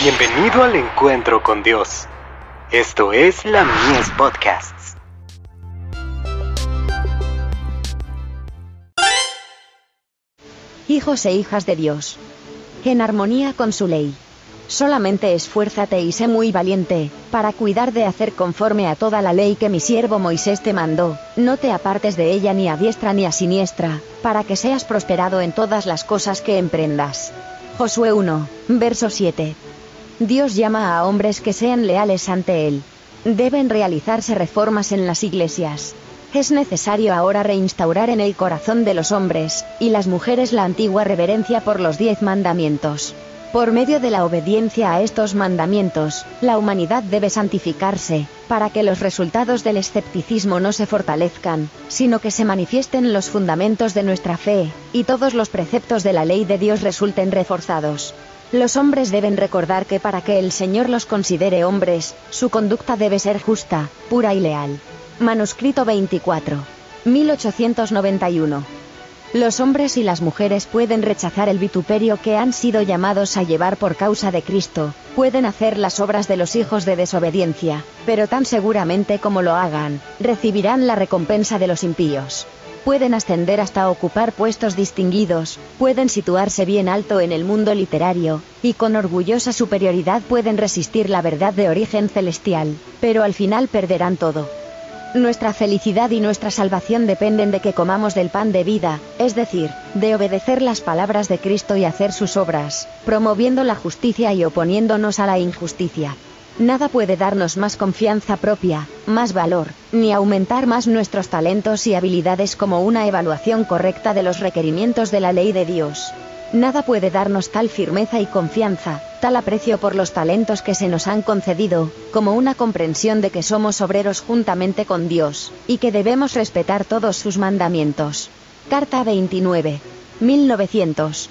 Bienvenido al encuentro con Dios. Esto es la Mies Podcasts. Hijos e hijas de Dios. En armonía con su ley. Solamente esfuérzate y sé muy valiente, para cuidar de hacer conforme a toda la ley que mi siervo Moisés te mandó, no te apartes de ella ni a diestra ni a siniestra, para que seas prosperado en todas las cosas que emprendas. Josué 1, verso 7. Dios llama a hombres que sean leales ante Él. Deben realizarse reformas en las iglesias. Es necesario ahora reinstaurar en el corazón de los hombres, y las mujeres la antigua reverencia por los diez mandamientos. Por medio de la obediencia a estos mandamientos, la humanidad debe santificarse, para que los resultados del escepticismo no se fortalezcan, sino que se manifiesten los fundamentos de nuestra fe, y todos los preceptos de la ley de Dios resulten reforzados. Los hombres deben recordar que para que el Señor los considere hombres, su conducta debe ser justa, pura y leal. Manuscrito 24. 1891. Los hombres y las mujeres pueden rechazar el vituperio que han sido llamados a llevar por causa de Cristo, pueden hacer las obras de los hijos de desobediencia, pero tan seguramente como lo hagan, recibirán la recompensa de los impíos pueden ascender hasta ocupar puestos distinguidos, pueden situarse bien alto en el mundo literario, y con orgullosa superioridad pueden resistir la verdad de origen celestial, pero al final perderán todo. Nuestra felicidad y nuestra salvación dependen de que comamos del pan de vida, es decir, de obedecer las palabras de Cristo y hacer sus obras, promoviendo la justicia y oponiéndonos a la injusticia. Nada puede darnos más confianza propia, más valor, ni aumentar más nuestros talentos y habilidades como una evaluación correcta de los requerimientos de la ley de Dios. Nada puede darnos tal firmeza y confianza, tal aprecio por los talentos que se nos han concedido, como una comprensión de que somos obreros juntamente con Dios, y que debemos respetar todos sus mandamientos. Carta 29. 1900.